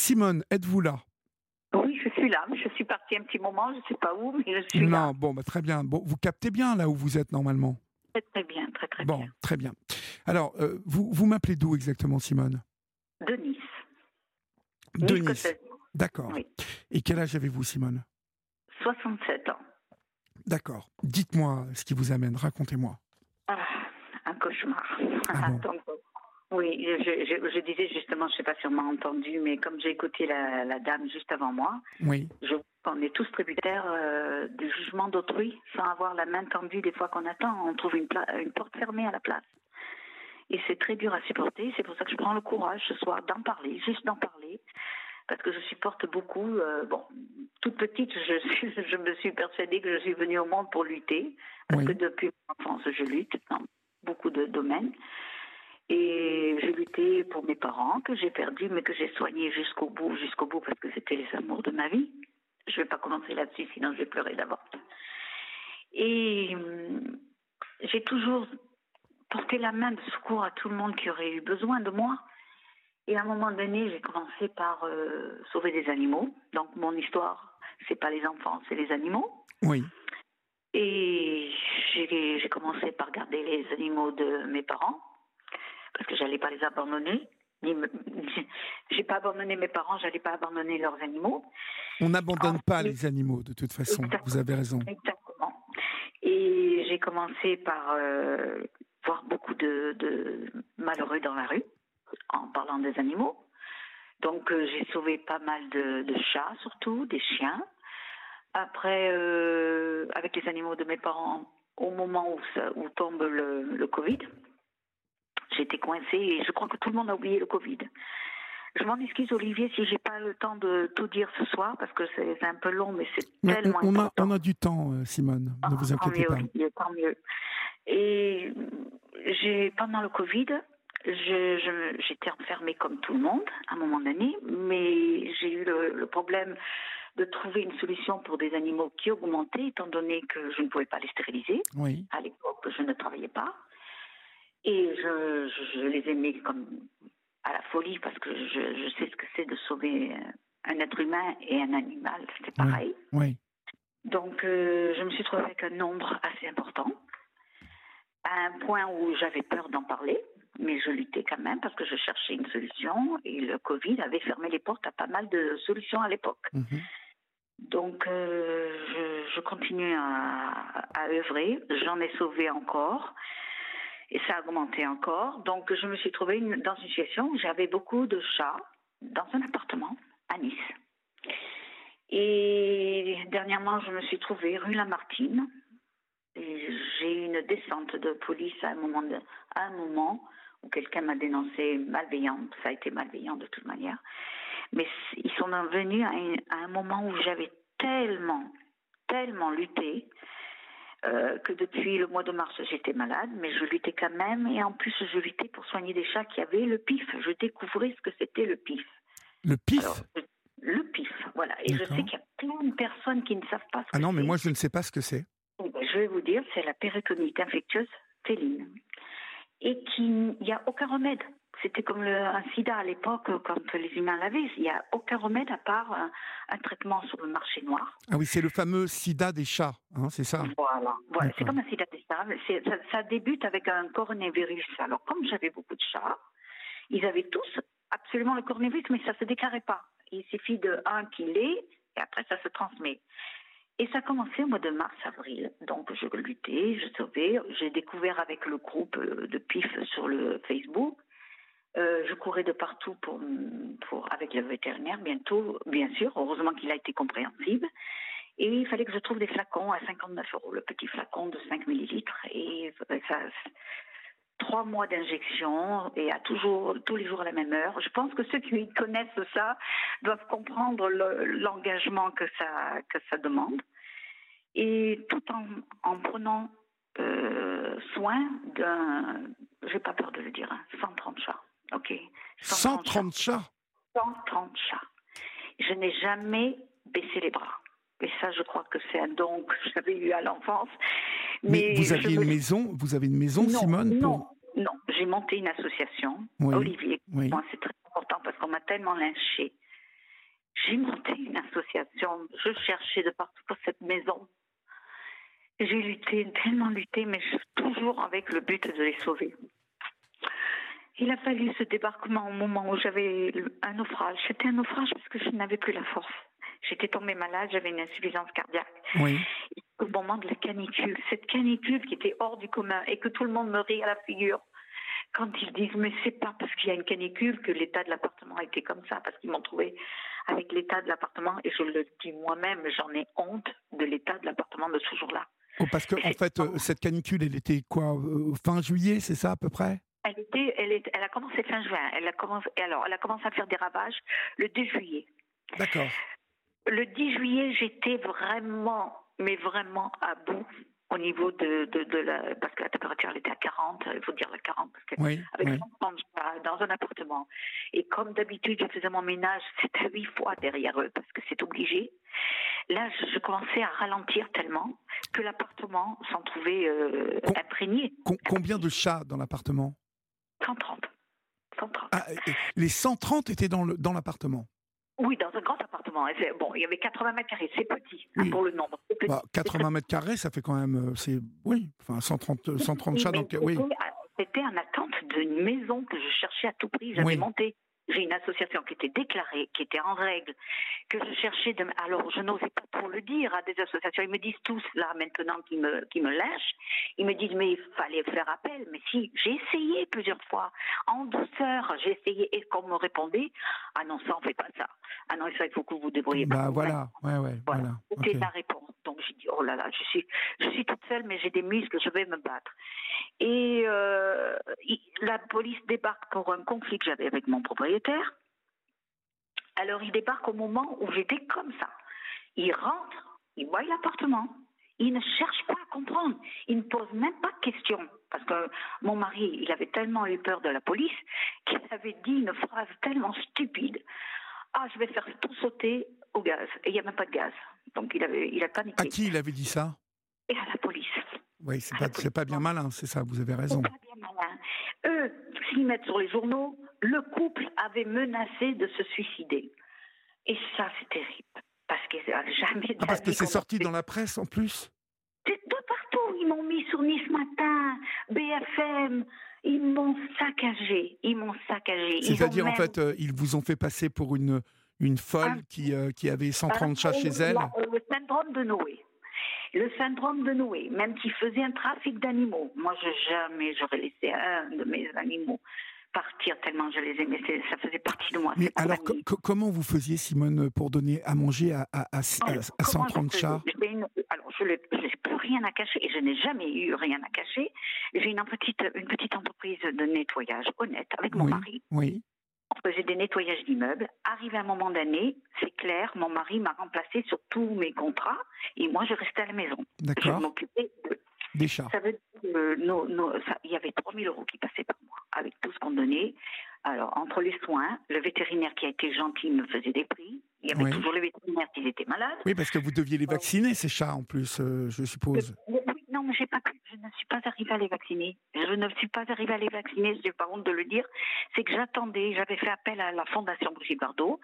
Simone, êtes-vous là? Oui, je suis là. Je suis partie un petit moment, je ne sais pas où, mais je suis non, là. bon, bah, très bien. Bon, vous captez bien là où vous êtes normalement? Très, très bien, très, très Bon, bien. très bien. Alors, euh, vous, vous m'appelez d'où exactement, Simone? De Nice. De Nice. D'accord. Oui. Et quel âge avez-vous, Simone? 67 ans. D'accord. Dites-moi ce qui vous amène, racontez-moi. Ah, un cauchemar. Ah bon oui, je, je- je disais justement, je ne sais pas si on m'a entendu, mais comme j'ai écouté la, la dame juste avant moi, Oui, je on est tous tributaires euh, du jugement d'autrui sans avoir la main tendue des fois qu'on attend. On trouve une, pla- une porte fermée à la place. Et c'est très dur à supporter. C'est pour ça que je prends le courage ce soir d'en parler, juste d'en parler. Parce que je supporte beaucoup. euh, bon, toute petite, je, suis- je me suis persuadée que je suis venue au monde pour lutter. Parce Oui. que depuis mon enfance, je lutte dans beaucoup de domaines. Et j'ai lutté pour mes parents, que j'ai perdus, mais que j'ai soignés jusqu'au bout, jusqu'au bout, parce que c'était les amours de ma vie. Je ne vais pas commencer là-dessus, sinon je vais pleurer d'abord. Et hum, j'ai toujours porté la main de secours à tout le monde qui aurait eu besoin de moi. Et à un moment donné, j'ai commencé par euh, sauver des animaux. Donc mon histoire, c'est pas les enfants, c'est les animaux. oui, Et j'ai j'ai commencé par garder les animaux de mes parents, parce que j'allais pas les abandonner. J'ai pas abandonné mes parents, j'allais pas abandonner leurs animaux. on n'abandonne Ah, pas les animaux de toute façon. Exactement. Vous avez raison. Exactement. Et j'ai commencé par euh, voir beaucoup de, de malheureux dans la rue, en parlant des animaux. Donc euh, j'ai sauvé pas mal de, de chats, surtout, des chiens. Après, euh, avec les animaux de mes parents, au moment où, ça- où tombe le, le Covid, j'étais coincée et je crois que tout le monde a oublié le Covid. Je m'en excuse, Olivier, si j'ai pas le temps de tout dire ce soir, parce que c'est un peu long, mais c'est tellement on, on a, important. on a du temps, euh, Simone. Ne vous Ah, tant inquiétez mieux, pas. Olivier, tant mieux. Et j'ai pendant le Covid, j'étais enfermée comme tout le monde à un moment donné, mais j'ai eu le, le problème de trouver une solution pour des animaux qui augmentaient, étant donné que je ne pouvais pas les stériliser. Oui, À l'époque, je ne travaillais pas. Et je, je- je les aimais comme à la folie parce que je, je sais ce que c'est de sauver un être humain et un animal, c'est pareil. oui. Donc, euh, je me suis trouvée avec un nombre assez important, à un point où j'avais peur d'en parler, mais je luttais quand même parce que je cherchais une solution et le Covid avait fermé les portes à pas mal de solutions à l'époque. Mhm. Donc, euh, je, je continue à, à œuvrer. J'en ai sauvé encore. Et ça a augmenté encore. Donc, je me suis trouvée dans une situation où j'avais beaucoup de chats dans un appartement à Nice. Et dernièrement, je me suis trouvée rue Lamartine. J'ai eu une descente de police à un moment, où quelqu'un m'a dénoncé malveillante. Ça a été malveillant de toute manière. Mais ils sont venus à un moment où j'avais tellement, tellement lutté euh, que depuis le mois de mars, j'étais malade, mais je luttais quand même. Et en plus, je luttais pour soigner des chats qui avaient le pif. Je découvrais ce que c'était le pif. Le pif Alors, le pif, voilà. Et je sais qu'il y a plein de personnes qui ne savent pas ce que Ah non, mais moi, je ne sais pas ce que c'est. Eh ben, Je vais vous dire, c'est la péritonite infectieuse féline. Et qu'il n'y a aucun remède. C'était comme le, un sida à l'époque, quand les humains l'avaient. Il n'y a aucun remède à part un, un traitement sur le marché noir. Ah oui, c'est le fameux sida des chats, hein, c'est ça Voilà. voilà. C'est comme un sida. C'est- Ça, ça débute avec un coronavirus. Alors, comme j'avais beaucoup de chats, ils avaient tous absolument le coronavirus, mais ça ne se déclarait pas. Il suffit de un qui l'ait, et après, ça se transmet. Et ça a commencé au mois de mars-avril. Donc, je luttais, je sauvais. J'ai découvert avec le groupe euh, de PIF sur le Facebook. Euh, je courais de partout pour, avec le vétérinaire, bientôt, bien sûr. Heureusement qu'il a été compréhensible. Et il fallait que je trouve des flacons à 59 euros, le petit flacon de 5 millilitres. Et euh, ça, trois mois d'injection et à toujours, tous les jours à la même heure. Je pense que ceux qui connaissent ça doivent comprendre le- l'engagement que ça, demande. Et tout en, en prenant euh, soin d'un, j'ai pas peur de le dire, hein, 130 chats. Ok. 130 chats 130 chats. Je n'ai jamais baissé les bras. Et ça, je crois que c'est un don que j'avais eu à l'enfance. Mais, vous aviez me- une maison, vous avez une maison, non, Simone Non, non. J'ai monté une association, Oui, Olivier. oui. Moi, c'est très important parce qu'on m'a tellement lynché J'ai monté une association. Je cherchais de partout pour cette maison. J'ai lutté, tellement lutté, mais toujours avec le but de les sauver. Il a fallu ce débarquement au moment où j'avais un naufrage. C'était un naufrage parce que je n'avais plus la force. J'étais tombée malade, j'avais une insuffisance cardiaque. Oui. Au moment de la canicule, cette canicule qui était hors du commun et que tout le monde me rit à la figure, quand ils disent mais c'est pas parce qu'il y a une canicule que l'état de l'appartement a été comme ça, parce qu'ils m'ont trouvé avec l'état de l'appartement et je le dis moi-même, j'en ai honte de l'état de l'appartement de ce jour-là. Oh, parce que en fait, euh, cette canicule, elle était quoi euh, Fin juillet, c'est ça à peu près? Était, elle, est, elle a commencé fin juin. Elle a commencé, alors, elle a commencé à faire des ravages le 2 juillet. D'accord. Le 10 juillet, j'étais vraiment, mais vraiment à bout au niveau de, de, la. Parce que la température, elle était à 40, il faut dire la 40, parce que oui, avec oui. dans un appartement. Et comme d'habitude, je faisais mon ménage, c'était huit fois derrière eux, parce que c'est obligé. Là, je, commençais à ralentir tellement que l'appartement s'en trouvait euh, imprégné. combien de chats dans l'appartement? 130. 130. Ah, les 130 étaient dans l'appartement? Oui, dans un grand appartement. Bon, il y avait 80 mètres carrés, c'est petit hein, pour le nombre. Bah, 80 mètres carrés, ça fait quand même, euh, c'est oui, enfin 130, 130 chats, donc oui. C'était en attente d'une maison que je cherchais à tout prix. J'avais monté j'ai une association qui était déclarée, qui était en règle, que je cherchais de... Alors, je n'osais pas trop le dire à des associations. Ils me disent tous, là, maintenant, qu'ils me, qui me lâchent, ils me disent, mais il fallait faire appel. Mais si, j'ai essayé plusieurs fois, en douceur, j'ai essayé, et qu'on me répondait, ah non, ça, on fait pas ça. Ah non, ça, il faut que vous vous débrouillez. Bah voilà, ouais, ouais, voilà. C'était la réponse. Donc, j'ai dit, oh là là, je suis, je suis toute seule, mais j'ai des muscles, je vais me battre. Et euh, la police débarque pour un conflit que j'avais avec mon propriétaire. Alors il débarque au moment où j'étais comme ça. Il rentre, il voit l'appartement. Il ne cherche pas à comprendre. Il ne pose même pas de questions. Parce que mon mari, il avait tellement eu peur de la police qu'il avait dit une phrase tellement stupide. Ah, je vais faire tout sauter au gaz. Et il n'y a même pas de gaz. Donc il, avait, il a paniqué. À qui il avait dit ça? Et à la police. Oui, c'est pas, pas bien malin, c'est ça, vous avez raison. Pas bien malin. Eux, s'ils mettent sur les journaux, le couple avait menacé de se suicider. Et ça, c'est terrible. Parce que jamais. Ah, parce que c'est sorti dans la presse en plus C'est de partout. Ils m'ont mis sur Nice Matin, BFM. Ils m'ont saccagé. Ils m'ont saccagé. C'est-à-dire, en fait, euh, ils vous ont fait passer pour une, une folle qui, euh, qui avait 130 chats chez elle Le syndrome de Noé le syndrome de Noé, même qui faisait un trafic d'animaux. Moi, je jamais j'aurais laissé un de mes animaux partir tellement je les aimais. Ça faisait partie de moi. Mais alors, comment vous faisiez, Simone, pour donner à manger à, à, à, 130 chats? Alors, je n'ai plus rien à cacher et je n'ai jamais eu rien à cacher. J'ai une petite, une petite entreprise de nettoyage honnête avec mon mari. Oui faisait des nettoyages d'immeubles. Arrivé un moment d'année, c'est clair, mon mari m'a remplacé sur tous mes contrats et moi je restais à la maison. D'accord. Je m'occupais des chats. Ça veut dire que il y avait 3000 euros qui passaient par mois avec tout ce qu'on donnait. Alors, entre les soins, le vétérinaire qui a été gentil me faisait des prix. Il y avait toujours les vétérinaires qui étaient malades. Oui, parce que vous deviez les vacciner, ces chats, en plus, euh, je suppose. Oui, non, mais j'ai pas. Je ne suis pas arrivée à les vacciner. Je ne suis pas arrivée à les vacciner, je n'ai pas honte de le dire. C'est que j'attendais, j'avais fait appel à la Fondation Brigitte Bardot.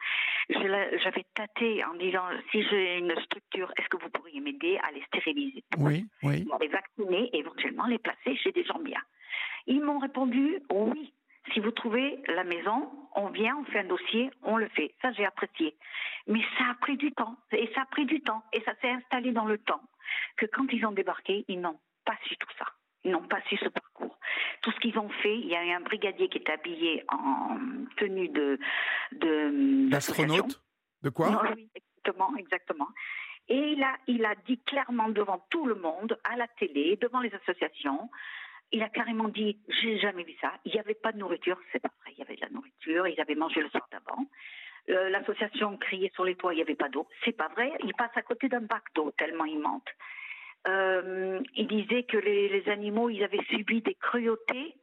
J'avais tâté en disant si j'ai une structure, est-ce que vous pourriez m'aider à les stériliser? Oui, oui. les vacciner et éventuellement les placer chez des gens bien. Ils m'ont répondu oui. Si vous trouvez la maison, on vient, on fait un dossier, on le fait. Ça, j'ai apprécié. Mais ça a pris du temps. Et ça a pris du temps. Et ça s'est installé dans le temps. Que quand ils ont débarqué, ils n'ont pas su tout ça. Ils n'ont pas su ce parcours. Tout ce qu'ils ont fait, il y a eu un brigadier qui est habillé en tenue de. D'astronaute? De quoi? Oui, exactement, exactement. Et il a, il a dit clairement devant tout le monde, à la télé, devant les associations, il a carrément dit J'ai jamais vu ça. Il n'y avait pas de nourriture. C'est pas vrai. Il y avait de la nourriture. Ils avaient mangé le soir d'avant. Euh, l'association criait sur les toits Il n'y avait pas d'eau. C'est pas vrai. Il passe à côté d'un bac d'eau tellement il mente. Euh, il disait que les, animaux, ils avaient subi des cruautés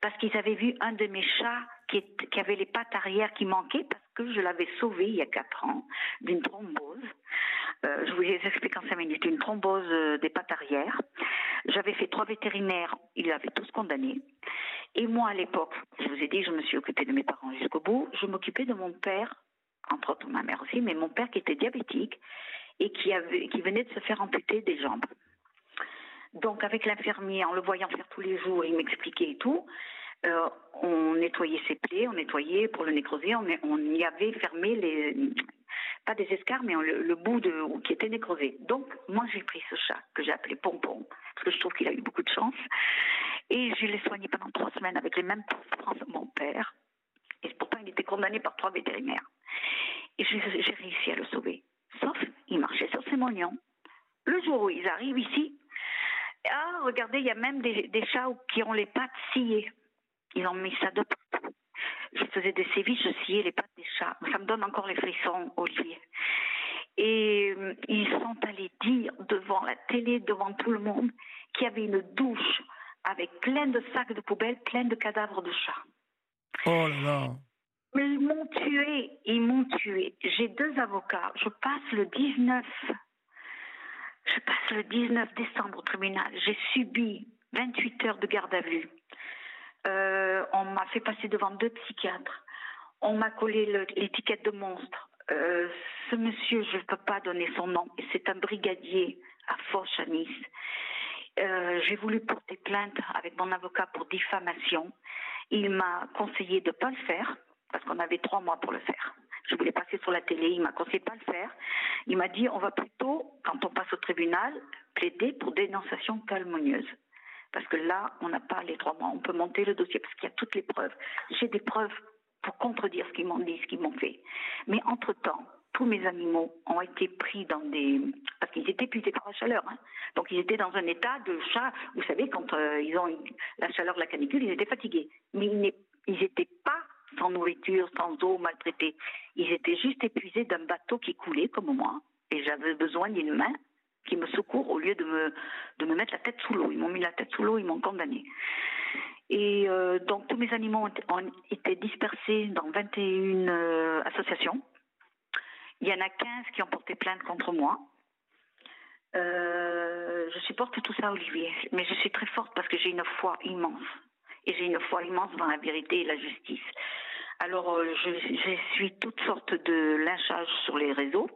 parce qu'ils avaient vu un de mes chats qui, qui avait les pattes arrière qui manquaient parce que je l'avais sauvé il y a quatre ans d'une thrombose. Euh, je vous les explique en cinq minutes. Une thrombose euh, des pattes arrière. J'avais fait trois vétérinaires, ils l'avaient tous condamné. Et moi, à l'époque, je vous ai dit, je me suis occupée de mes parents jusqu'au bout. Je m'occupais de mon père entre autres ma mère aussi, mais mon père qui était diabétique et qui, avait, qui venait de se faire amputer des jambes. Donc avec l'infirmier, en le voyant faire tous les jours, il m'expliquait et tout. Euh, on nettoyait ses plaies, on nettoyait pour le nécroser, on, y avait fermé les, pas des escarres, mais le, bout de, qui était nécrosé. Donc, moi, j'ai pris ce chat que j'ai appelé Pompon, parce que je trouve qu'il a eu beaucoup de chance. Et je l'ai soigné pendant trois semaines avec les mêmes souffrances de mon père. Et pourtant, il était condamné par trois vétérinaires. Et j'ai réussi à le sauver. Sauf, il marchait sur ses moignons. Le jour où ils arrivent ici, ah, regardez, il y a même des, chats qui ont les pattes sciées. Ils ont mis ça de partout. Je faisais des sévices, je sciais les pattes des chats. Ça me donne encore les frissons, Olivier. Et euh, ils sont allés dire devant la télé, devant tout le monde, qu'il y avait une douche avec plein de sacs de poubelles, plein de cadavres de chats. Oh là là Mais ils m'ont tué, ils m'ont tué. J'ai deux avocats. Je passe le 19, je passe le 19 décembre au tribunal. J'ai subi 28 heures de garde à vue. Euh, on m'a fait passer devant deux psychiatres. On m'a collé l'étiquette de monstre. Euh, ce monsieur, je ne peux pas donner son nom, c'est un brigadier à Foch à Nice. Euh, j'ai voulu porter plainte avec mon avocat pour diffamation. Il m'a conseillé de ne pas le faire, parce qu'on avait trois mois pour le faire. Je voulais passer sur la télé, il m'a conseillé de pas le faire. Il m'a dit on va plutôt, quand on passe au tribunal, plaider pour dénonciation calomnieuse. Parce que là, on n'a pas les trois mois. On peut monter le dossier parce qu'il y a toutes les preuves. J'ai des preuves pour contredire ce qu'ils m'ont dit, ce qu'ils m'ont fait. Mais entre-temps, tous mes animaux ont été pris dans des... Parce qu'ils étaient épuisés par la chaleur. Hein. Donc ils étaient dans un état de chat. Vous savez, quand euh, ils ont la chaleur la canicule, ils étaient fatigués. Mais ils n'étaient pas sans nourriture, sans eau, maltraités. Ils étaient juste épuisés d'un bateau qui coulait, comme moi. Et j'avais besoin d'une main qui me secourt au lieu de me, de me mettre la tête sous l'eau. Ils m'ont mis la tête sous l'eau, ils m'ont condamné. Et euh, donc tous mes animaux ont, été dispersés dans 21 euh, associations. Il y en a 15 qui ont porté plainte contre moi. Euh, je supporte tout ça, Olivier, mais je suis très forte parce que j'ai une foi immense. Et j'ai une foi immense dans la vérité et la justice. Alors, je, je suis toutes sortes de lynchages sur les réseaux.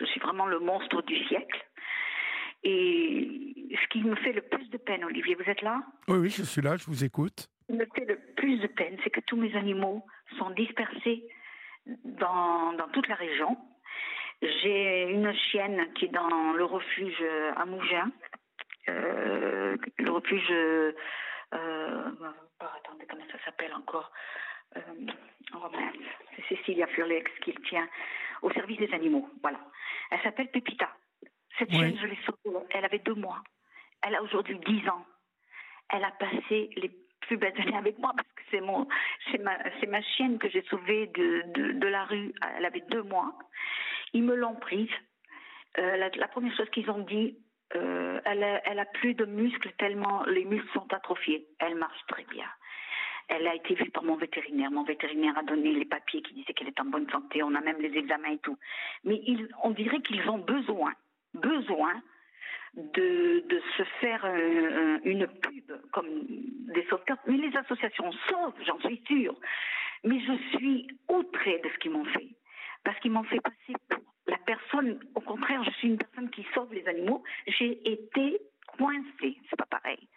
Je suis vraiment le monstre du siècle. Et ce qui me fait le plus de peine, Olivier, vous êtes là? Oui, oui, je suis là, je vous écoute. Ce qui me fait le plus de peine, c'est que tous mes animaux sont dispersés dans, dans toute la région. J'ai une chienne qui est dans le refuge à Mougins, euh, le refuge. Euh, oh, attendez, comment ça s'appelle encore euh, oh, C'est Cécilia Furlex qui le tient au service des animaux. Voilà. Elle s'appelle Pépita. Cette chienne, je l'ai sauvée. Elle avait deux mois. Elle a aujourd'hui dix ans. Elle a passé les plus années avec moi parce que c'est mon, c'est ma, c'est ma chienne que j'ai sauvée de, de, de, la rue. Elle avait deux mois. Ils me l'ont prise. Euh, la, première chose qu'ils ont dit, euh, elle, a, elle a plus de muscles tellement les muscles sont atrophiés. Elle marche très bien. Elle a été vue par mon vétérinaire. Mon vétérinaire a donné les papiers qui disaient qu'elle est en bonne santé. On a même les examens et tout. Mais ils, on dirait qu'ils ont besoin besoin de, se faire une pub comme des sauveteurs. Mais les associations sauvent, j'en suis sûre. Mais je suis outrée de ce qu'ils m'ont fait. Parce qu'ils m'ont fait passer pour la personne, au contraire, je suis une personne qui sauve les animaux. J'ai été coincée, c'est pas pareil.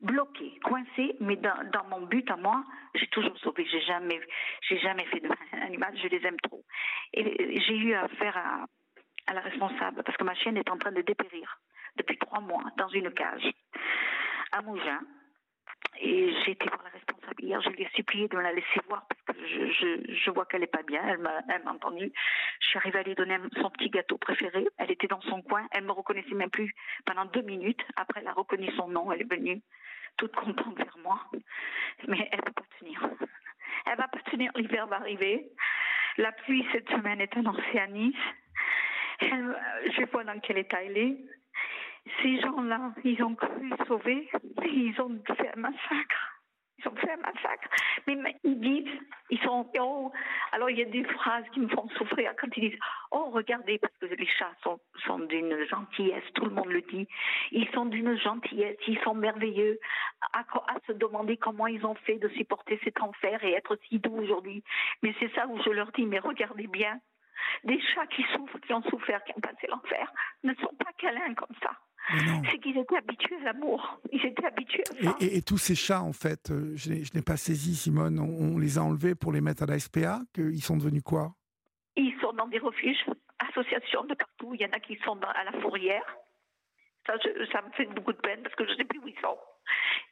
Bloquée, coincée, mais dans, mon but à moi, j'ai toujours sauvé. J'ai jamais, j'ai jamais fait de mal animal, je les aime trop. Et j'ai eu affaire à à la responsable parce que ma chienne est en train de dépérir depuis trois mois dans une cage à Mougins. Et j'ai été voir la responsable hier, je lui ai supplié de me la laisser voir parce que je, vois qu'elle n'est pas bien, elle m'a, elle m'a entendu. Je suis arrivée à lui donner son petit gâteau préféré, elle était dans son coin, elle me reconnaissait même plus pendant deux minutes. Après, elle a reconnu son nom, elle est venue toute contente vers moi. Mais elle ne peut pas tenir. Elle va pas tenir, l'hiver va arriver. La pluie cette semaine est annoncée à Nice. Je vois dans quel état il est. Ces gens-là, ils ont cru sauver, ils ont fait un massacre. Ils ont fait un massacre. Mais ils disent, ils sont oh. Alors il y a des phrases qui me font souffrir quand ils disent Oh, regardez, parce que les chats sont, sont d'une gentillesse, tout le monde le dit. Ils sont d'une gentillesse, ils sont merveilleux. À, à, se demander comment ils ont fait de supporter cet enfer et être si doux aujourd'hui. Mais c'est ça où je leur dis Mais regardez bien, des chats qui souffrent, qui ont souffert, qui ont passé l'enfer, ne sont pas câlins comme ça. C'est qu'ils étaient habitués à l'amour. Ils étaient habitués à ça. Et, tous ces chats, en fait, euh, je n'ai pas saisi, Simone, on, les a enlevés pour les mettre à la SPA. Ils sont devenus quoi? Ils sont dans des refuges, associations de partout. Il y en a qui sont à la fourrière. Ça, ça me fait beaucoup de peine parce que je ne sais plus où ils sont.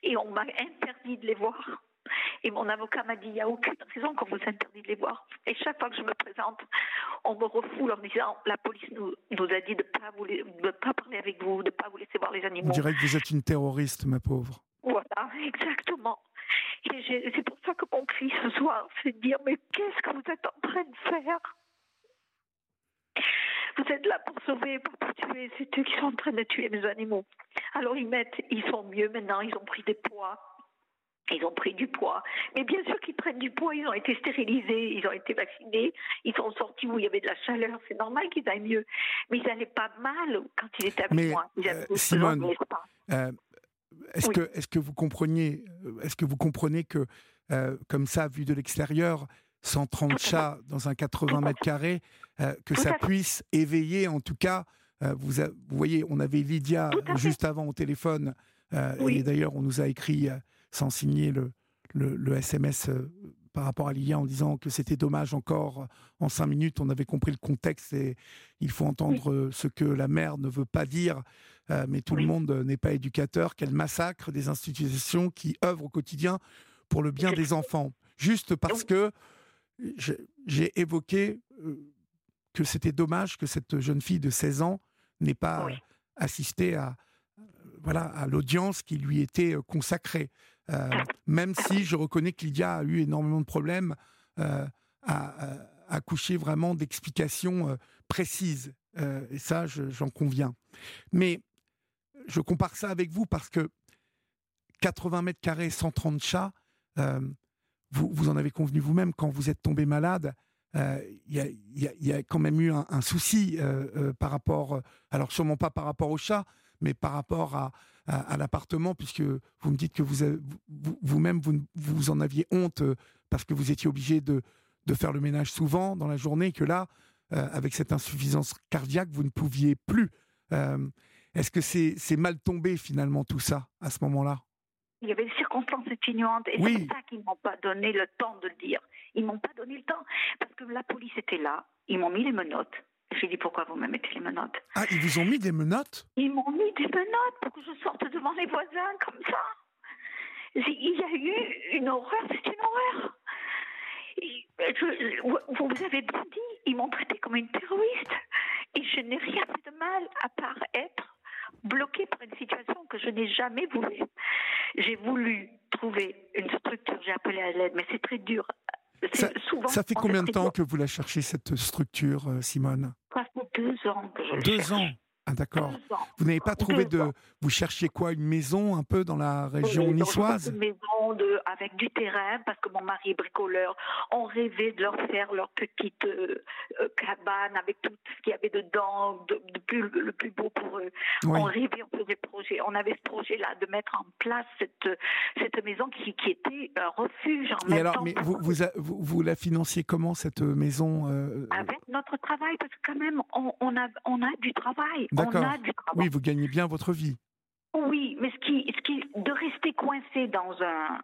Et on m'a interdit de les voir. Et mon avocat m'a dit, il n'y a aucune raison qu'on vous interdit de les voir. Et chaque fois que je me présente, on me refoule en me disant, la police nous, nous a dit de ne pas, pas parler avec vous, de ne pas vous laisser voir les animaux. On dirait que vous êtes une terroriste, ma pauvre. Voilà, exactement. Et c'est pour ça que mon cri ce soir, c'est de dire, mais qu'est-ce que vous êtes en train de faire? Vous êtes là pour sauver, pas pour tuer. C'est eux qui sont en train de tuer mes animaux. Alors ils mettent, ils sont mieux maintenant, ils ont pris des poids. Ils ont pris du poids. Mais bien sûr qu'ils prennent du poids, ils ont été stérilisés, ils ont été vaccinés, ils sont sortis où il y avait de la chaleur. C'est normal qu'ils aillent mieux. Mais ils n'allaient pas mal quand ils étaient avec moi. Euh, Simone, euh, est-ce que, est que vous compreniez, euh, est-ce que vous comprenez que, comme ça, vu de l'extérieur, 130 chats dans un 80 mètres carrés, que ça puisse éveiller, en tout cas, vous, vous, voyez, on avait Lydia juste avant au téléphone, et d'ailleurs, on nous a écrit sans signer le, le, SMS euh, par rapport à l'IA en disant que c'était dommage encore en cinq minutes. On avait compris le contexte et il faut entendre euh, ce que la mère ne veut pas dire. Euh, mais tout le monde n'est pas éducateur. Qu'elle massacre des institutions qui œuvrent au quotidien pour le bien des enfants. Juste parce que j'ai évoqué que c'était dommage que cette jeune fille de 16 ans n'ait pas assisté à, voilà, à l'audience qui lui était consacrée. Euh, même si je reconnais que Lydia a eu énormément de problèmes euh, à, accoucher vraiment d'explications euh, précises. et ça, j'en conviens. Mais je compare ça avec vous parce que 80 mètres carrés, 130 chats, vous, vous en avez convenu vous-même quand vous êtes tombé malade. Il y, a quand même eu un, souci par rapport, alors sûrement pas par rapport aux chats, mais par rapport à, à, l'appartement, puisque vous me dites que vous, vous-même, vous, vous, en aviez honte euh, parce que vous étiez obligé de, de faire le ménage souvent dans la journée, que là, euh, avec cette insuffisance cardiaque, vous ne pouviez plus. Euh, est-ce que c'est mal tombé finalement tout ça à ce moment-là? Il y avait des circonstances atténuantes et c'est pour ça qu'ils m'ont pas donné le temps de le dire. Ils m'ont pas donné le temps parce que la police était là, ils m'ont mis les menottes, j'ai dit pourquoi vous me mettez les menottes? Ah, ils vous ont mis des menottes? Ils m'ont mis des menottes pour que je sorte devant les voisins comme ça. Il y a eu une horreur, c'est une horreur. vous avez bien dit, ils m'ont traité comme une terroriste. Et je n'ai rien fait de mal à part être bloquée par une situation que je n'ai jamais voulu. J'ai voulu trouver une structure, j'ai appelé à l'aide, mais c'est très dur ça, fait combien de temps que vous la cherchez, cette structure, euh, Simone? Ça fait deux ans que je Deux ans ah, d'accord. Vous n'avez pas trouvé de. Vous cherchiez quoi Une maison un peu dans la région niçoise? Une maison de, avec du terrain, parce que mon mari est bricoleur. On rêvait de leur faire leur petite euh, euh, cabane avec tout ce qu'il y avait dedans, de, plus, le plus beau pour eux. On rêvait, on faisait projet. On avait ce projet-là de mettre en place cette, cette maison qui, qui était un refuge en Et alors, mais vous, vous, vous, la financiez comment, cette maison euh, Avec notre travail, parce que quand même, on, on, a, on a du travail. D'accord. Oui, vous gagnez bien votre vie. Oui, mais ce qui, ce qui, de rester coincé dans un,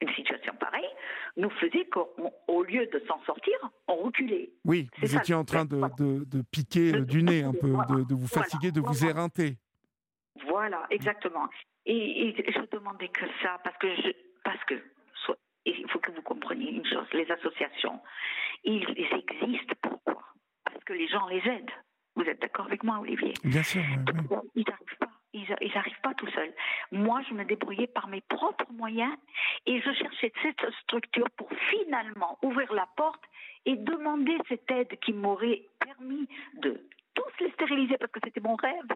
une situation pareille nous faisait qu'au lieu de s'en sortir, on reculait. Oui, vous étiez en train de, de, piquer du nez un peu, de, vous fatiguer, de vous éreinter. Voilà, exactement. Et, je demandais que ça, parce que, je, parce que il faut que vous compreniez une chose, les associations, ils existent pourquoi? Parce que les gens les aident. Vous êtes d'accord avec moi, Olivier? Bien sûr. Ils n'arrivent pas. Ils n'arrivent pas tout seuls. Moi, je me débrouillais par mes propres moyens et je cherchais cette structure pour finalement ouvrir la porte et demander cette aide qui m'aurait permis de tous les stériliser parce que c'était mon rêve,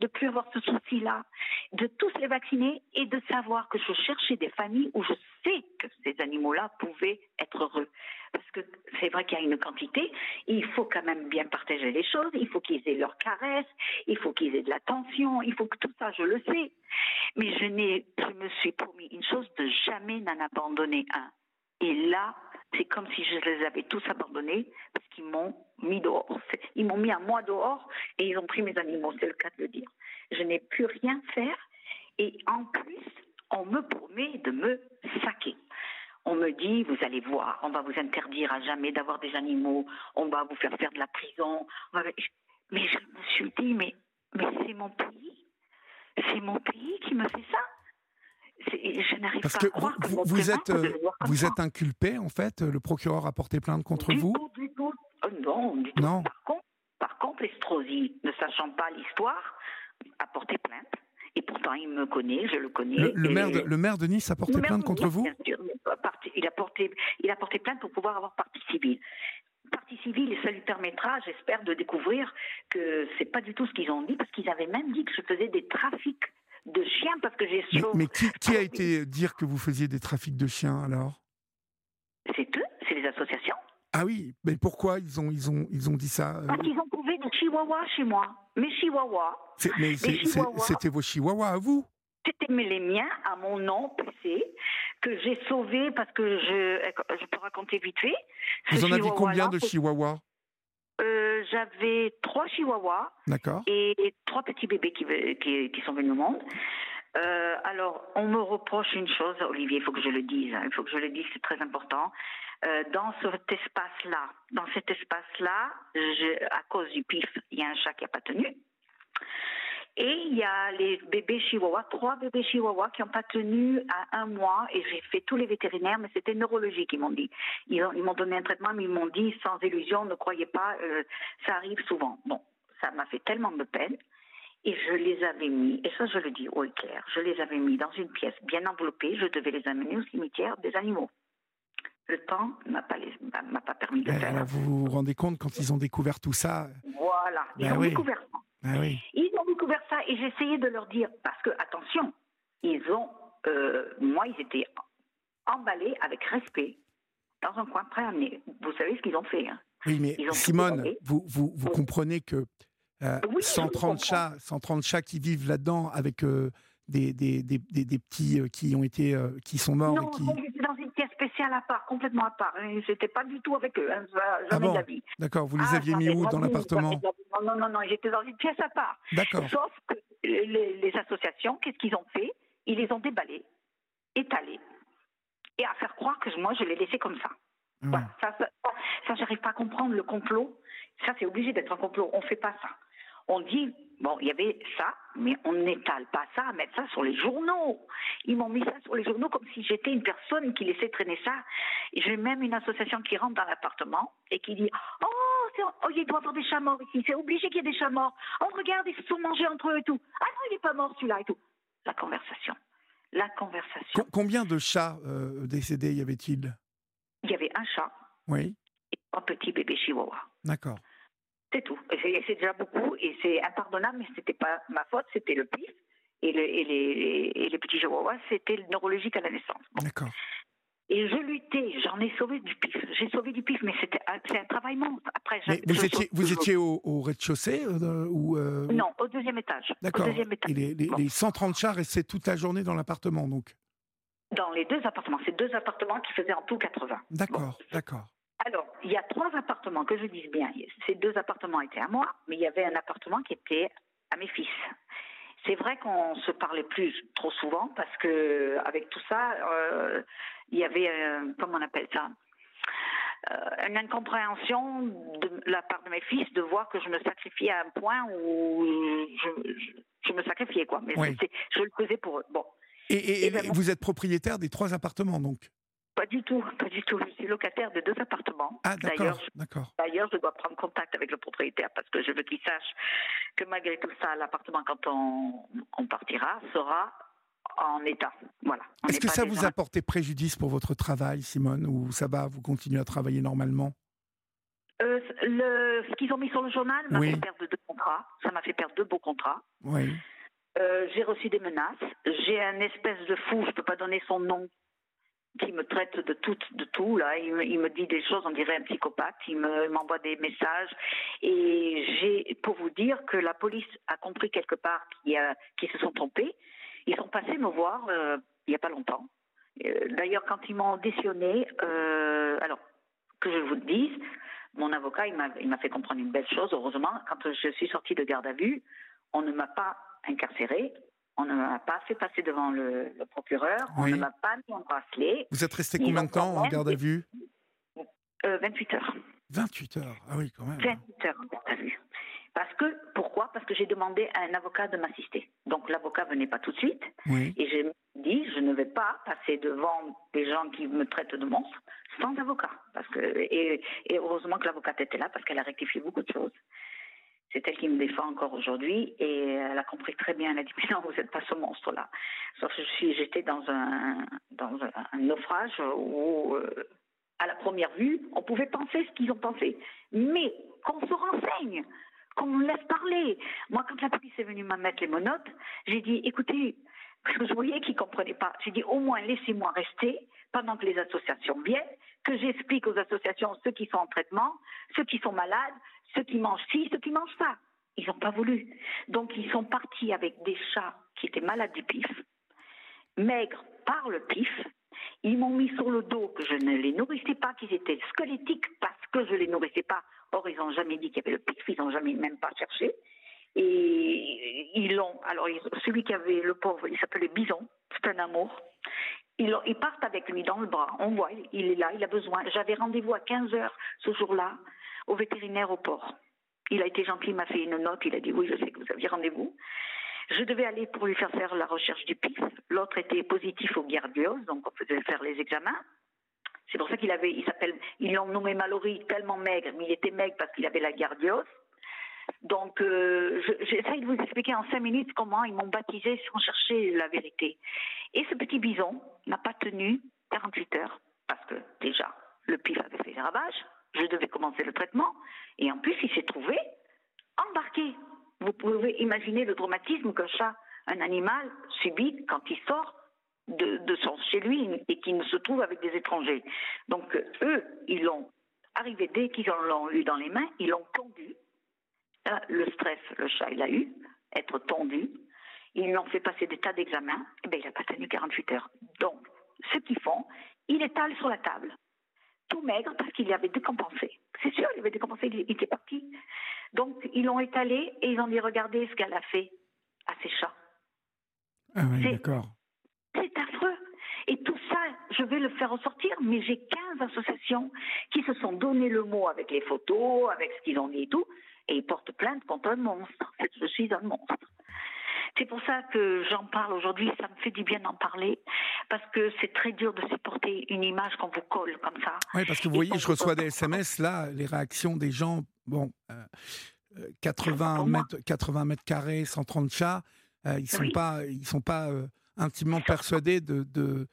de plus avoir ce souci-là, de tous les vacciner et de savoir que je cherchais des familles où je sais que ces animaux-là pouvaient être heureux. Parce que c'est vrai qu'il y a une quantité, il faut quand même bien partager les choses, il faut qu'ils aient leur caresse, il faut qu'ils aient de l'attention, il faut que tout ça, je le sais. Mais je, je me suis promis une chose, de jamais n'en abandonner un. Et là, c'est comme si je les avais tous abandonnés parce qu'ils m'ont mis dehors. Ils m'ont mis à moi dehors et ils ont pris mes animaux, c'est le cas de le dire. Je n'ai plus rien faire et en plus, on me promet de me saquer. On me dit, vous allez voir, on va vous interdire à jamais d'avoir des animaux, on va vous faire faire de la prison. Mais je me suis dit, mais, mais c'est mon pays. C'est mon pays qui me fait ça. Je n'arrive pas à croire vous, que vous êtes, euh, vous êtes inculpé, en fait Le procureur a porté plainte contre vous du tout. Euh, non, du tout. Non. Par contre, par contre, Estrosi, ne sachant pas l'histoire, a porté plainte. Et pourtant, il me connaît, je le connais. Le, maire, de, le maire de Nice a porté plainte contre vous il a, porté, il a porté plainte pour pouvoir avoir partie civile partie civile et ça lui permettra, j'espère, de découvrir que c'est pas du tout ce qu'ils ont dit, parce qu'ils avaient même dit que je faisais des trafics de chiens parce que j'ai Mais, mais qui, qui, a été dire que vous faisiez des trafics de chiens alors? C'est eux, c'est les associations. Ah oui, mais pourquoi ils ont, ils ont, ils ont dit ça euh? Parce qu'ils ont trouvé des chihuahuas chez moi. Mes chihuahuas. C'était vos chihuahuas à vous? C'était les miens à mon nom PC que j'ai sauvés parce que je, je peux raconter vite fait. Vous en avez combien de chihuahuas? Euh, J'avais trois chihuahuas. D'accord. Et trois petits bébés qui, qui, qui sont venus au monde. Euh, alors, on me reproche une chose, Olivier, il faut que je le dise, hein, il faut que je le dise, c'est très important. Euh, dans cet espace-là, dans cet espace-là, à cause du pif, il y a un chat qui n'a pas tenu. Et il y a les bébés chihuahuas, trois bébés chihuahuas qui n'ont pas tenu à un mois. Et j'ai fait tous les vétérinaires, mais c'était neurologique, ils m'ont dit. Ils, m'ont donné un traitement, mais ils m'ont dit sans illusion, ne croyez pas, euh, ça arrive souvent. Bon, ça m'a fait tellement de peine. Et je les avais mis, et ça je le dis haut et clair, je les avais mis dans une pièce bien enveloppée, je devais les amener au cimetière des animaux. Le temps m'a pas, m'a pas permis de faire. vous vous rendez compte quand ils ont découvert tout ça? Voilà, ils ben ont découvert ça. Oui. Ils ont découvert ça et j'essayais de leur dire, parce que attention, ils ont, euh, moi ils étaient emballés avec respect dans un coin à Vous savez ce qu'ils ont fait hein Oui, mais Simone, vous, vous, vous comprenez que 130 euh, chats, 130 chats qui vivent là-dedans avec euh, des, des, des, des, petits qui ont été, qui sont morts. Non, qui... dans une pièce spéciale à part, complètement à part. J'étais pas du tout avec eux, hein, jamais ah bon D'accord, vous les ah, aviez mis où dans l'appartement Non, non, non, j'étais dans une pièce à part. D'accord. Sauf que les, associations, qu'est-ce qu'ils ont fait? Ils les ont déballés, étalés, et à faire croire que moi je les laissais comme ça. Ah. ça, ça, ça j'arrive pas à comprendre le complot. Ça, c'est obligé d'être un complot. On fait pas ça on dit, bon, il y avait ça, mais on n'étale pas ça, à mettre ça sur les journaux. Ils m'ont mis ça sur les journaux comme si j'étais une personne qui laissait traîner ça. J'ai même une association qui rentre dans l'appartement et qui dit, oh, oh, il doit y avoir des chats morts ici, c'est obligé qu'il y ait des chats morts. Oh, regarde, ils se sont mangés entre eux et tout. Ah non, il n'est pas mort celui-là et tout. La conversation. La conversation. combien de chats euh, décédés y avait-il? Il y avait un chat. Oui. Et un petit bébé chihuahua. D'accord. C'est tout. C'est déjà beaucoup et c'est impardonnable, mais c'était pas ma faute, c'était le pif. Et, le, et, les, et les petits chihuahuas, c'était le neurologique à la naissance. D'accord. Et je luttais, j'en ai sauvé du pif. J'ai sauvé du pif, mais c'était c'est un travail monstre. Après, vous étiez, vous étiez au, rez-de-chaussée euh, ou euh, Non, au deuxième étage. D'accord. Et les, les, 130 chars restaient toute la journée dans l'appartement, donc? Dans les deux appartements. C'est deux appartements qui faisaient en tout 80. D'accord, d'accord. Alors, il y a trois appartements, que je dise bien. Ces deux appartements étaient à moi, mais il y avait un appartement qui était à mes fils. C'est vrai qu'on se parlait plus trop souvent parce que avec tout ça, euh, il y avait, euh, comment on appelle ça, euh, une incompréhension de la part de mes fils de voir que je me sacrifiais à un point où je, me sacrifiais quoi. Mais je le faisais pour eux. Bon. Et, ben vous êtes propriétaire des trois appartements donc? Pas du tout, pas du tout. Je suis locataire de deux appartements. Ah, d'accord, d'accord. D'ailleurs, je dois prendre contact avec le propriétaire parce que je veux qu'il sache que malgré tout ça, l'appartement, quand on, partira, sera en état. Voilà. Est-ce que ça vous a porté préjudice pour votre travail, Simone, ou ça va, vous continuez à travailler normalement? Euh, le, ce qu'ils ont mis sur le journal m'a fait perdre deux contrats. Ça m'a fait perdre deux beaux contrats. Oui. Euh, j'ai reçu des menaces. J'ai un espèce de fou, je ne peux pas donner son nom, qui me traite de tout, de tout là. Il, me dit des choses, on dirait un psychopathe. Il m'envoie des messages. Et j'ai, pour vous dire que la police a compris quelque part qu'ils se sont trompés. Ils sont passés me voir euh, il n'y a pas longtemps. Euh, d'ailleurs, quand ils m'ont auditionné, euh, alors que je vous le dise, mon avocat, il m'a fait comprendre une belle chose. Heureusement, quand je suis sortie de garde à vue, on ne m'a pas incarcérée, on ne m'a pas fait passer devant le, procureur, on ne m'a pas mis en bracelet. Vous êtes resté combien de temps en garde à vue? 28 heures. 28 heures, ah oui, quand même. 28 heures en garde à vue. Parce que, pourquoi? Parce que j'ai demandé à un avocat de m'assister. Donc l'avocat venait pas tout de suite. Et j'ai dit, je ne vais pas passer devant des gens qui me traitent de monstre sans avocat. Parce que, et, heureusement que l'avocate était là parce qu'elle a rectifié beaucoup de choses. C'est elle qui me défend encore aujourd'hui et elle a compris très bien. Elle a dit mais non, vous n'êtes pas ce monstre-là. Sauf j'étais dans un dans un, naufrage où euh, à la première vue, on pouvait penser ce qu'ils ont pensé, mais qu'on se renseigne qu'on laisse parler. Moi, quand la police est venue me mettre les monotes, j'ai dit, écoutez, je voyais qu'ils ne comprenaient pas, j'ai dit, au moins, laissez-moi rester pendant que les associations viennent, que j'explique aux associations ceux qui sont en traitement, ceux qui sont malades, ceux qui mangent ci, ceux qui mangent ça. Ils n'ont pas voulu. Donc, ils sont partis avec des chats qui étaient malades du pif, maigres par le pif, ils m'ont mis sur le dos que je ne les nourrissais pas, qu'ils étaient squelettiques parce que je ne les nourrissais pas. Or, ils n'ont jamais dit qu'il y avait le pif, ils n'ont jamais même pas cherché. Et ils l'ont. Alors, celui qui avait le pauvre, il s'appelait Bison, c'est un amour. Ils, ils, partent avec lui dans le bras. On voit, il est là, il a besoin. J'avais rendez-vous à 15 heures ce jour-là au vétérinaire au port. Il a été gentil, il m'a fait une note, il a dit oui, je sais que vous aviez rendez-vous. Je devais aller pour lui faire faire la recherche du PIF. L'autre était positif au gardios, donc on faisait faire les examens. C'est pour ça qu'il avait, il s'appelle, ils l'ont nommé Mallory tellement maigre, mais il était maigre parce qu'il avait la gardios. Donc, euh, j'essaye de vous expliquer en cinq minutes comment ils m'ont baptisé sans chercher la vérité. Et ce petit bison n'a pas tenu 48 heures parce que déjà, le pif avait fait des ravages. Je devais commencer le traitement. Et en plus, il s'est trouvé embarqué vous pouvez imaginer le traumatisme qu'un chat, un animal, subit quand il sort de, son chez lui et qu'il se trouve avec des étrangers. Donc eux, ils l'ont arrivé dès qu'ils l'ont eu dans les mains, ils l'ont le stress, le chat, il a eu, être tondu. Ils l'ont fait passer des tas d'examens. Et eh bien, il n'a pas tenu 48 heures. Donc, ce qu'ils font, il étale sur la table. Tout maigre parce qu'il y avait décompensé. C'est sûr, il avait décompensé, il était parti. Donc, ils l'ont étalé et ils ont dit regardez ce qu'elle a fait à ses chats. Ah oui, d'accord. C'est affreux. Et tout ça, je vais le faire ressortir, mais j'ai 15 associations qui se sont donné le mot avec les photos, avec ce qu'ils ont dit et tout, et ils portent plainte contre un monstre. Je suis un monstre. C'est pour ça que j'en parle aujourd'hui, ça me fait du bien d'en parler, parce que c'est très dur de supporter une image qu'on vous colle comme ça. Oui, parce que vous voyez, je reçois des SMS, là, les réactions des gens, bon, 80, euh, euh, mètres, 80 mètres carrés, 130 chats, euh, ils ne sont, pas, ils sont pas intimement persuadés de, de,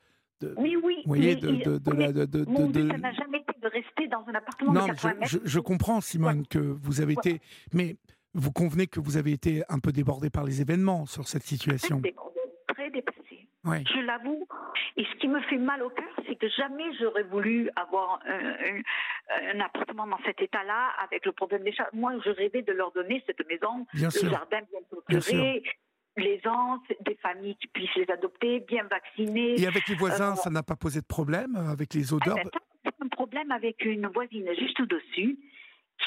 oui, oui. Vous voyez, de, de, de, la, de, de, de, ça n'a jamais de rester dans un appartement non, de 80 je, je, je, comprends, Simone, que vous avez été. Mais vous convenez que vous avez été un peu débordé par les événements sur cette situation Très dépassé. Je l'avoue. Et ce qui me fait mal au cœur, c'est que jamais j'aurais voulu avoir un, appartement dans cet état-là avec le problème des chats. Moi, je rêvais de leur donner cette maison, bien le jardin bien clôturé, les ans, des familles qui puissent les adopter, bien vaccinées. Et avec les voisins, euh, ça n'a pas posé de problème euh, avec les odeurs eh ben, un problème avec une voisine juste au-dessus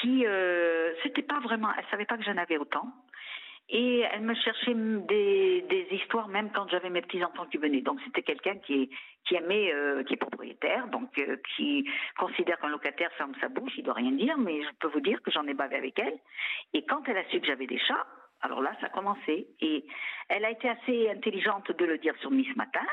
qui, euh, c'était pas vraiment, elle savait pas que j'en avais autant. Et elle me cherchait des, des histoires même quand j'avais mes petits enfants qui venaient. Donc c'était quelqu'un qui, qui aimait, euh, qui est propriétaire, donc euh, qui considère qu'un locataire ferme sa bouche, il doit rien dire, mais je peux vous dire que j'en ai bavé avec elle. Et quand elle a su que j'avais des chats, alors là ça a commencé. Et elle a été assez intelligente de le dire sur Miss Matin,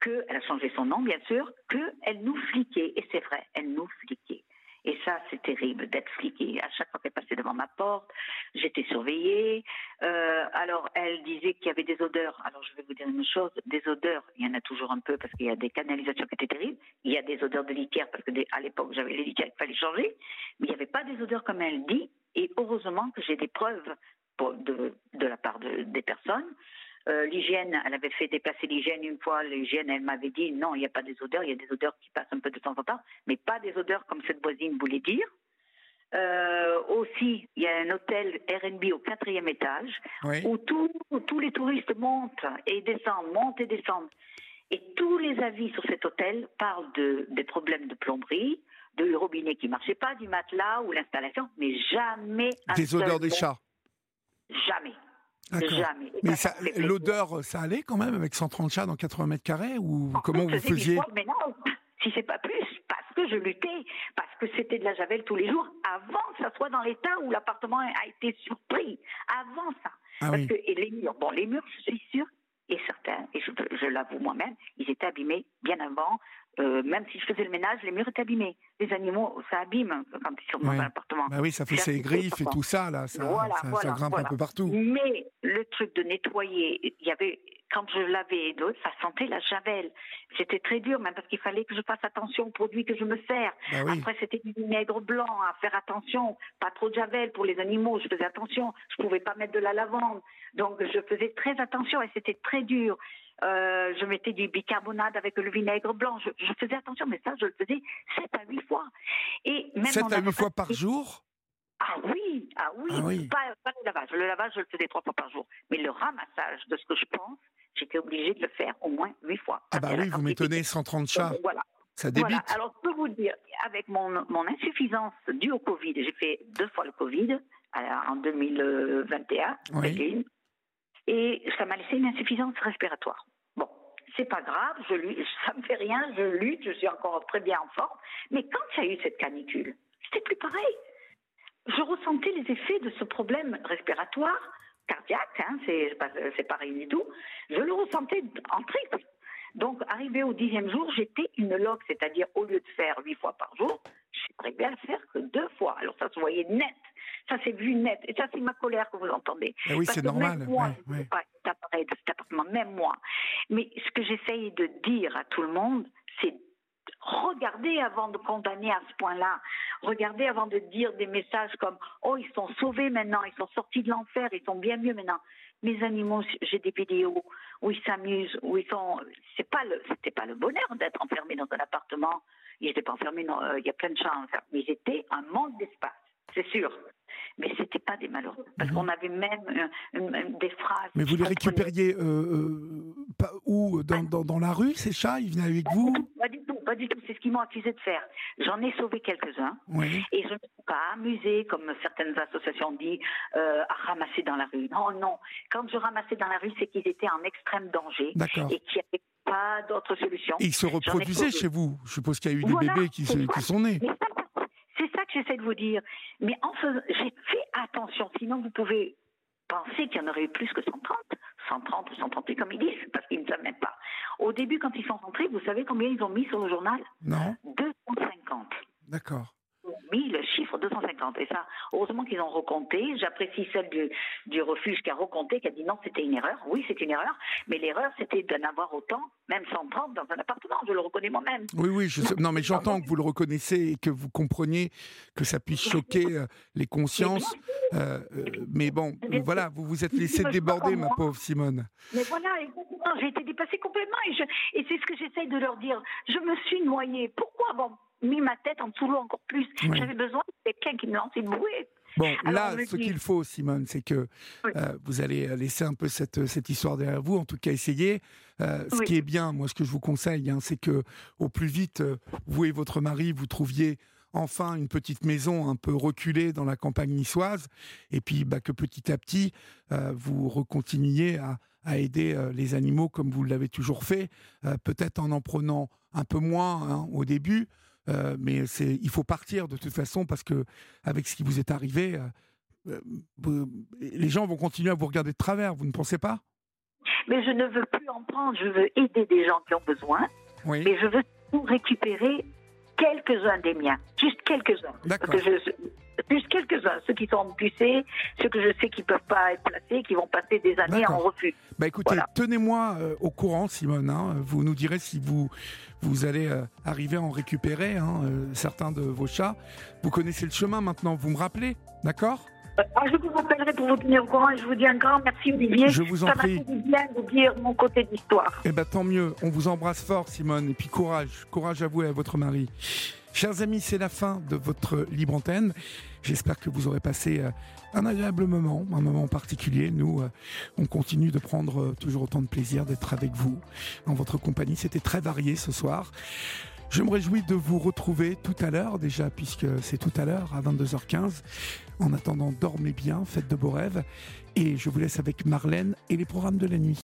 qu'elle a changé son nom bien sûr, qu'elle nous fliquait. Et c'est vrai, elle nous fliquait. Et ça, c'est terrible d'être fliquée. À chaque fois qu'elle passait devant ma porte, j'étais surveillée. Euh, alors, elle disait qu'il y avait des odeurs. Alors, je vais vous dire une chose, des odeurs, il y en a toujours un peu parce qu'il y a des canalisations qui étaient terribles. Il y a des odeurs de litière parce que à l'époque, j'avais les litières qu'il fallait changer. Mais il n'y avait pas des odeurs comme elle dit, et heureusement que j'ai des preuves de, la part de, des personnes. Euh, l'hygiène, elle avait fait déplacer l'hygiène une fois. L'hygiène, elle m'avait dit non, il n'y a pas des odeurs, il y a des odeurs qui passent un peu de temps en temps, mais pas des odeurs comme cette voisine voulait dire. Euh, aussi, il y a un hôtel R&B au quatrième étage où, tous les touristes montent et descendent, montent et descendent. Et tous les avis sur cet hôtel parlent de, des problèmes de plomberie, de robinet qui ne marchait pas, du matelas ou l'installation, mais jamais. Des odeurs des chats Jamais. Jamais. Mais l'odeur, ça allait quand même avec 130 chats dans 80 mètres carrés ou comment vous faisiez mais non, si c'est pas plus, parce que je luttais, parce que c'était de la javel tous les jours, avant que ça soit dans l'état où l'appartement a été surpris, avant ça. Ah parce que et les murs, bon, les murs, je suis sûre, et certains, et je, je l'avoue moi-même, ils étaient abîmés bien avant. Euh, même si je faisais le ménage, les murs étaient abîmés. Les animaux, ça abîme quand ils sont dans un appartement. Bah oui, ça fait ses griffes et tout ça, là. Ça, ça, grimpe un peu partout. Mais le truc de nettoyer, il y avait quand je lavais d'autres, ça sentait la javel. C'était très dur, même parce qu'il fallait que je fasse attention aux produits que je me sers. Bah Après, c'était du vinaigre blanc à faire attention. Pas trop de javel pour les animaux, je faisais attention. Je pouvais pas mettre de la lavande. Donc, je faisais très attention et c'était très dur. Euh, je mettais du bicarbonate avec le vinaigre blanc. Je, faisais attention, mais ça, je le faisais 7 à 8 fois. Et même 7 à 8 fois par jour? Ah oui, ah oui, ah oui. Pas, pas, le lavage. Le lavage, je le faisais trois fois par jour. Mais le ramassage de ce que je pense, j'étais obligée de le faire au moins huit fois. Ah bah oui, vous m'étonnez, 130 chats. voilà. Ça débite. Voilà. Alors, je peux vous dire, avec mon, mon insuffisance due au Covid, j'ai fait deux fois le Covid en 2021, oui. Et ça m'a laissé une insuffisance respiratoire. Bon, c'est pas grave, je lutte, ça me fait rien, je lutte, je suis encore très bien en forme. Mais quand il y a eu cette canicule, c'était plus pareil. Je ressentais les effets de ce problème respiratoire cardiaque, hein, c'est pareil du tout, je le ressentais en triple. Donc, arrivé au dixième jour, j'étais une log, c'est-à-dire au lieu de faire huit fois par jour, je suis arrivée à le faire que deux fois. Alors, ça se voyait net. Ça s'est vu net. Et ça, c'est ma colère que vous entendez. Eh oui, c'est normal. Même moi, je ne pas de cet appartement, même moi. Mais ce que j'essaye de dire à tout le monde, c'est regardez avant de condamner à ce point-là. Regardez avant de dire des messages comme Oh, ils sont sauvés maintenant, ils sont sortis de l'enfer, ils sont bien mieux maintenant. Mes animaux, j'ai des vidéos où ils s'amusent, où ils sont. C'est pas le, c'était pas le bonheur d'être enfermé dans un appartement. Ils n'étaient pas enfermés, euh, il y a plein de chambres, mais ils un manque d'espace, c'est sûr mais c'était pas des malheureux. Parce mhm. qu'on avait même euh, des phrases. Mais vous les récupériez euh, euh, pas, où dans, dans, dans, la rue, ces chats Ils venaient avec vous? Pas du tout, pas du tout. C'est ce qu'ils m'ont accusé de faire. J'en ai sauvé quelques-uns. Et je ne suis pas amusée, comme certaines associations disent, à ramasser dans la rue. Non, non. Quand je ramassais dans la rue, c'est qu'ils étaient en extrême danger. Et qu'il n'y avait pas d'autre solution. Et ils se reproduisaient chez vous Je suppose qu'il y a eu des bébés qui, qui sont nés. C'est ça que j'essaie de vous dire. Mais en faisant, j'ai fait attention, sinon vous pouvez penser qu'il y en aurait eu plus que 130, 130 ou 138 comme ils disent, parce qu'ils ne savent même pas. Au début, quand ils sont rentrés, vous savez combien ils ont mis sur le journal? Non. 250. D'accord chiffre 250. Et ça, heureusement qu'ils ont recompté. J'apprécie celle du, du, refuge qui a recompté, qui a dit non, c'était une erreur. Oui, c'est une erreur. Mais l'erreur, c'était d'en avoir autant, même 130 dans un appartement. Je le reconnais moi-même. Oui, oui. Je Non, mais j'entends que vous le reconnaissez et que vous compreniez que ça puisse choquer euh, les consciences. Euh, euh, mais bon, voilà, vous vous êtes laissé déborder, ma pauvre Simone. Mais voilà, j'ai été dépassée complètement. Et, et c'est ce que j'essaye de leur dire. Je me suis noyée. Pourquoi? Bon, mis ma tête en dessous l'eau encore plus. J'avais besoin de quelqu'un qui me lance une bouée. Bon, là, ce qu'il faut, Simone, c'est que euh, vous allez laisser un peu cette, cette histoire derrière vous, en tout cas essayer. Euh, ce qui est bien, moi, ce que je vous conseille, hein, c'est que au plus vite, euh, vous et votre mari, vous trouviez enfin une petite maison un peu reculée dans la campagne niçoise, et puis bah, que petit à petit, vous recontinuiez à, à aider les animaux comme vous l'avez toujours fait, peut-être en en prenant un peu moins hein, au début, euh, mais c'est, il faut partir de toute façon parce que avec ce qui vous est arrivé, euh, euh, les gens vont continuer à vous regarder de travers. Vous ne pensez pas? Mais je ne veux plus en prendre. Je veux aider des gens qui ont besoin. Oui. Mais je veux tout récupérer quelques-uns des miens, juste quelques-uns. D'accord. Plus quelques-uns, ceux qui sont amputés, ceux que je sais qui ne peuvent pas être placés, qui vont passer des années en refus. Bah écoutez, tenez-moi euh, au courant, Simone. Hein. vous nous direz si vous, vous allez euh, arriver à en récupérer hein, euh, certains de vos chats. Vous connaissez le chemin maintenant, vous me rappelez, d'accord? Ah, je vous rappellerai pour vous tenir au courant et je vous dis un grand merci Olivier. Je vous en Ça prie. Ça m'a bien de dire mon côté d'histoire. Eh bien tant mieux, on vous embrasse fort Simone et puis courage, courage à vous et à votre mari. Chers amis, c'est la fin de votre libre antenne. J'espère que vous aurez passé euh, un agréable moment, un moment particulier. Nous, euh, on continue de prendre euh, toujours autant de plaisir d'être avec vous en votre compagnie. C'était très varié ce soir. Je me réjouis de vous retrouver tout à l'heure déjà, puisque c'est tout à l'heure, à 22h15. En attendant, dormez bien, faites de beaux rêves. Et je vous laisse avec Marlène et les programmes de la nuit.